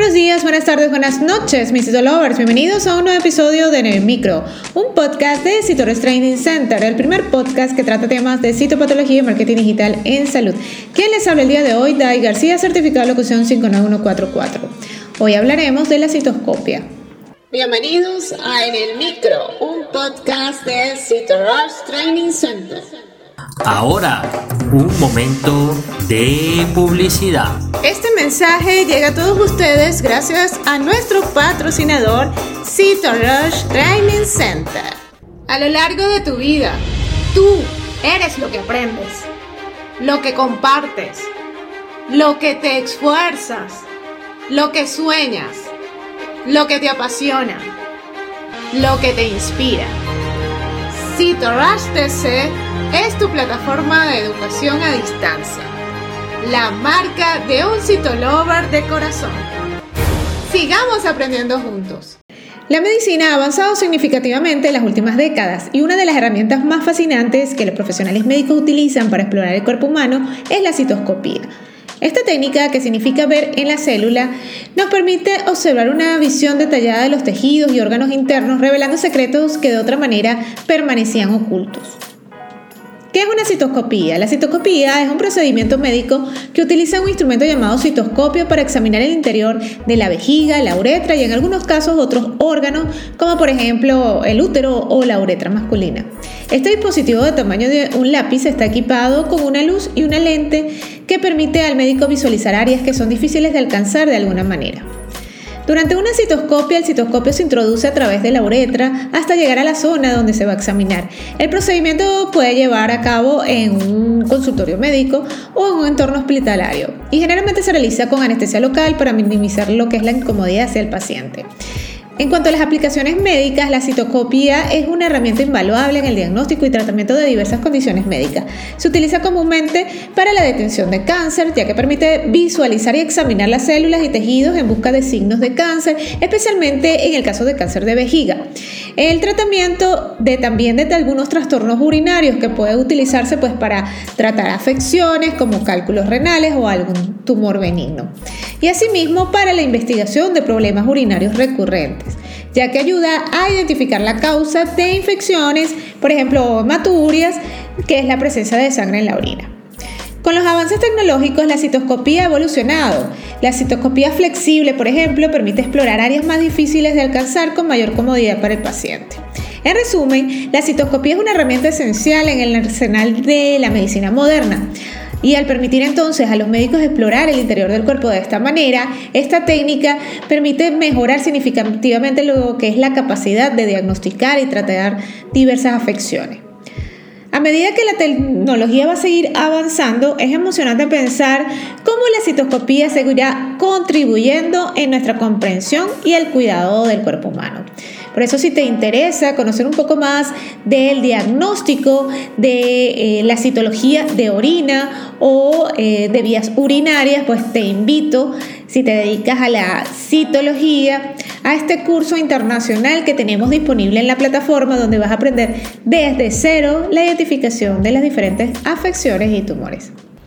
Buenos días, buenas tardes, buenas noches, mis lovers. Bienvenidos a un nuevo episodio de el Micro, un podcast de Citores Training Center, el primer podcast que trata temas de citopatología y marketing digital en salud. ¿Quién les habla el día de hoy? Dai García, certificado de locución 59144. Hoy hablaremos de la citoscopia. Bienvenidos a En el Micro, un podcast de Citores Training Center. Ahora, un momento de publicidad. Este mensaje llega a todos ustedes gracias a nuestro patrocinador Rush Training Center. A lo largo de tu vida, tú eres lo que aprendes, lo que compartes, lo que te esfuerzas, lo que sueñas, lo que te apasiona, lo que te inspira. Rush TC es tu plataforma de educación a distancia, la marca de un citolover de corazón. Sigamos aprendiendo juntos. La medicina ha avanzado significativamente en las últimas décadas y una de las herramientas más fascinantes que los profesionales médicos utilizan para explorar el cuerpo humano es la citoscopía. Esta técnica, que significa ver en la célula, nos permite observar una visión detallada de los tejidos y órganos internos, revelando secretos que de otra manera permanecían ocultos. ¿Qué es una citoscopía? La citoscopía es un procedimiento médico que utiliza un instrumento llamado citoscopio para examinar el interior de la vejiga, la uretra y en algunos casos otros órganos, como por ejemplo el útero o la uretra masculina. Este dispositivo de tamaño de un lápiz está equipado con una luz y una lente que permite al médico visualizar áreas que son difíciles de alcanzar de alguna manera. Durante una citoscopia, el citoscopio se introduce a través de la uretra hasta llegar a la zona donde se va a examinar. El procedimiento puede llevar a cabo en un consultorio médico o en un entorno hospitalario y generalmente se realiza con anestesia local para minimizar lo que es la incomodidad hacia el paciente. En cuanto a las aplicaciones médicas, la citoscopía es una herramienta invaluable en el diagnóstico y tratamiento de diversas condiciones médicas. Se utiliza comúnmente para la detención de cáncer, ya que permite visualizar y examinar las células y tejidos en busca de signos de cáncer, especialmente en el caso de cáncer de vejiga. El tratamiento de también de algunos trastornos urinarios que puede utilizarse pues para tratar afecciones como cálculos renales o algún tumor benigno. Y asimismo para la investigación de problemas urinarios recurrentes ya que ayuda a identificar la causa de infecciones, por ejemplo, maturias, que es la presencia de sangre en la orina. Con los avances tecnológicos, la citoscopía ha evolucionado. La citoscopía flexible, por ejemplo, permite explorar áreas más difíciles de alcanzar con mayor comodidad para el paciente. En resumen, la citoscopía es una herramienta esencial en el arsenal de la medicina moderna. Y al permitir entonces a los médicos explorar el interior del cuerpo de esta manera, esta técnica permite mejorar significativamente lo que es la capacidad de diagnosticar y tratar diversas afecciones. A medida que la tecnología va a seguir avanzando, es emocionante pensar cómo la citoscopía seguirá contribuyendo en nuestra comprensión y el cuidado del cuerpo humano. Por eso si te interesa conocer un poco más del diagnóstico de eh, la citología de orina o eh, de vías urinarias, pues te invito, si te dedicas a la citología, a este curso internacional que tenemos disponible en la plataforma donde vas a aprender desde cero la identificación de las diferentes afecciones y tumores.